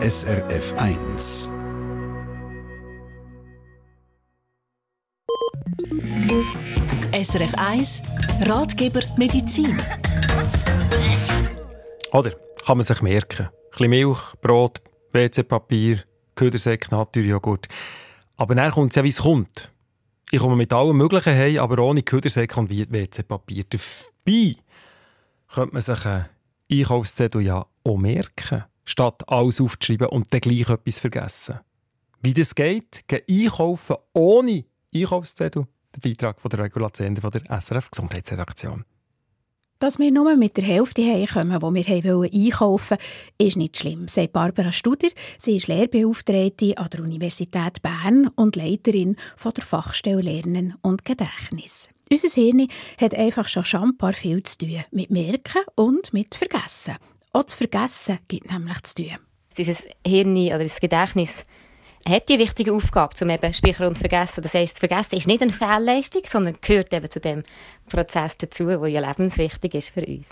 SRF 1. SRF 1 Ratgeber Medizin. Oder kann man sich merken. Ein bisschen Milch, Brot, WC-Papier, Ködersäck, Naturjoghurt. Aber dann kommt es ja, wie es kommt. Ich komme mit allem Möglichen heim, aber ohne Ködersäck und WC-Papier. Dabei könnte man sich einen Einkaufszettel ja auch merken, statt alles aufzuschreiben und dann gleich etwas vergessen. Wie das geht, gehen einkaufen ohne Einkaufszettel. Der Beitrag von der Regulation von der SRF Gesundheitsredaktion. Dass wir nur mit der Hälfte heimkommen, wo wir einkaufen wollten, ist nicht schlimm, sagt Barbara Studer. Sie ist Lehrbeauftragte an der Universität Bern und Leiterin von der Fachstelle Lernen und Gedächtnis. Unser Hirn hat einfach schon schambar viel zu tun mit Merken und mit Vergessen. Auch das Vergessen gibt nämlich zu tun. Dieses Hirn oder das Gedächtnis hat die wichtige Aufgabe, zum eben Speichern und Vergessen. Das heisst, Vergessen ist nicht eine Fehlleistung, sondern gehört eben zu dem Prozess dazu, der ja lebenswichtig ist für uns.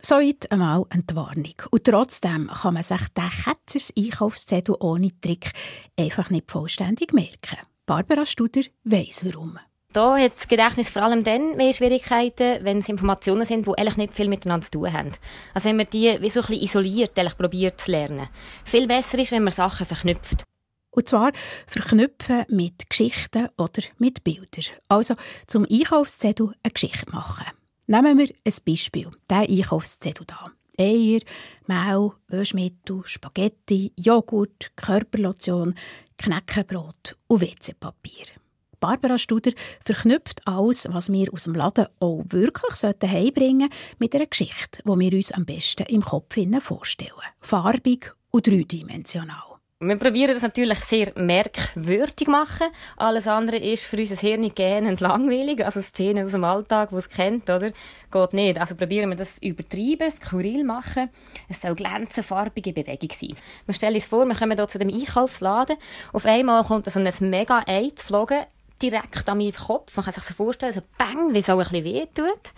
Soweit einmal eine Warnung. Und trotzdem kann man sich den Ketzers Einkaufszettel ohne Trick einfach nicht vollständig merken. Barbara Studer weiss warum. Da hat das Gedächtnis vor allem dann mehr Schwierigkeiten, wenn es Informationen sind, die eigentlich nicht viel miteinander zu tun haben. Also wenn man die wie so ein bisschen isoliert probiert zu lernen. Viel besser ist, wenn man Sachen verknüpft. Und zwar verknüpfen mit Geschichten oder mit Bildern. Also zum Einkaufszettel eine Geschichte machen. Nehmen wir ein Beispiel, der Einkaufszettel hier. Eier, Mehl, Wäschmittel, Spaghetti, Joghurt, Körperlotion, Knäckebrot und WC-Papier. Barbara Studer verknüpft alles, was wir aus dem Laden auch wirklich heimbringen sollten, mit einer Geschichte, die wir uns am besten im Kopf vorstellen. Farbig und dreidimensional. Wir probieren das natürlich sehr merkwürdig machen. Alles andere ist für unser Hirn gähnend langweilig. Also Szenen aus dem Alltag, die es kennt, oder? Geht nicht. Also probieren wir das übertreiben, skurril machen. Es soll glänzen, farbige Bewegung sein. Wir stellen uns vor, wir kommen hier zu dem Einkaufsladen. Auf einmal kommt so ein mega Ei zu flogen, direkt an meinen Kopf. Man kann sich so vorstellen, so bang, wie es auch ein bisschen wehtut.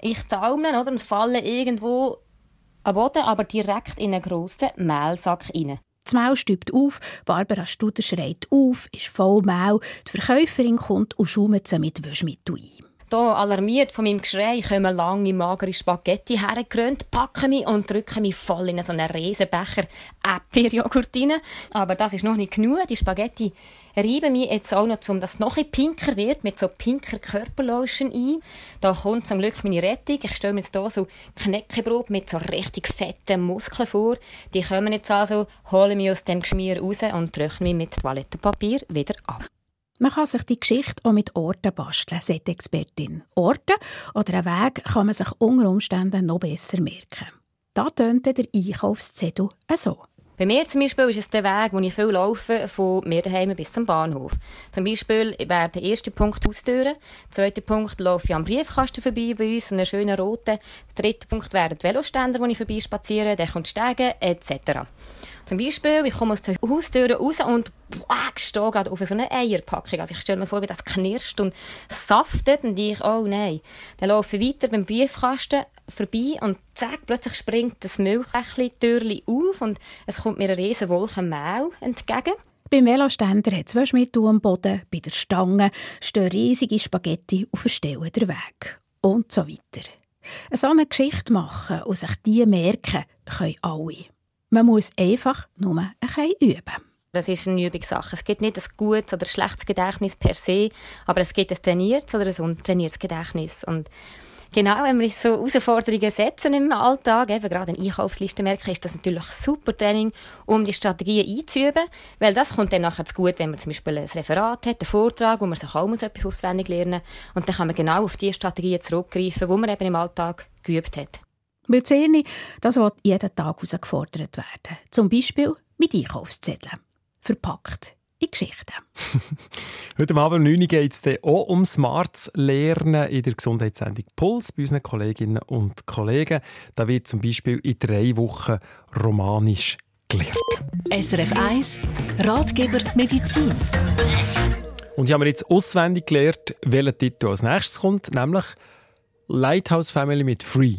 Ich taumle, oder? Und falle irgendwo am Boden, aber direkt in einen grossen Mehlsack rein. Das Maul stübt auf, Barbara Studer schreit auf, ist voll Maul. Die Verkäuferin kommt und schaumt sie mit Wäschmittel ein. Hier, alarmiert von meinem Geschrei, kommen lange, magere Spaghetti hergekrönt, packen mich und drücken mich voll in so einen Riesenbecher Äpfeljoghurt rein. Aber das ist noch nicht genug. Die Spaghetti reiben mich jetzt auch noch, um dass es noch ein pinker wird, mit so pinker Körperlotion ein. Da kommt zum Glück meine Rettung. Ich stelle mir jetzt hier so Knäckebrot mit so richtig fetten Muskeln vor. Die kommen jetzt also, holen mich aus dem Geschmier raus und trocknen mich mit Toilettenpapier wieder ab. Man kann sich die Geschichte auch mit Orten basteln, sagt die Expertin. Orte oder einen Weg kann man sich unter Umständen noch besser merken. Da tönt der Einkaufszettel so. Bei mir zum Beispiel ist es der Weg, wo ich viel laufe, von mir daheim bis zum Bahnhof. Zum Beispiel wäre der erste Punkt Haustüren, der zweite Punkt laufe ich am Briefkasten vorbei bei uns, einen schönen roten. Der dritte Punkt wäre die Veloständer, wo ich vorbei spaziere, dann kommt Stegen etc. Zum Beispiel, ich komme aus der Haustür raus und boah, stehe gerade auf so eine Eierpackung. Also ich stelle mir vor, wie das knirscht und saftet und ich, oh nein. Dann laufe ich weiter beim Briefkasten vorbei und zack, plötzlich springt das Milchkächli-Türli auf und es kommt mir eine riesen Wolke Mehl entgegen. Beim Veloständer hat es Waschmittel am Boden, bei der Stange stehen riesige Spaghetti und verstellen den Weg. Und so weiter. Eine Geschichte machen und sich die merken, können alle. Man muss einfach nur ein bisschen üben. Das ist eine Übungssache. Es gibt nicht ein gutes oder schlechtes Gedächtnis per se, aber es gibt ein trainiertes oder ein untrainiertes Gedächtnis. Und genau, wenn wir so Herausforderungen setzen im Alltag, eben gerade eine Einkaufsliste merken, ist das natürlich super Training, um die Strategien einzuüben, weil das kommt dann nachher zu gut, wenn man zum Beispiel ein Referat hat, einen Vortrag, wo man sich auch etwas auswendig lernen muss. Und dann kann man genau auf die Strategien zurückgreifen, die man eben im Alltag geübt hat. Weil die Szene, das wird jeden Tag herausgefordert werden. Zum Beispiel mit Einkaufszetteln. Verpackt in Geschichten. Heute Abend um 9 Uhr geht es auch um smartes Lernen in der Gesundheitssendung Puls bei unseren Kolleginnen und Kollegen. Da wird zum Beispiel in drei Wochen Romanisch gelernt. SRF 1 Ratgeber Medizin. Und ich habe mir jetzt auswendig gelernt, welcher Titel als nächstes kommt, nämlich Lighthouse Family mit Free.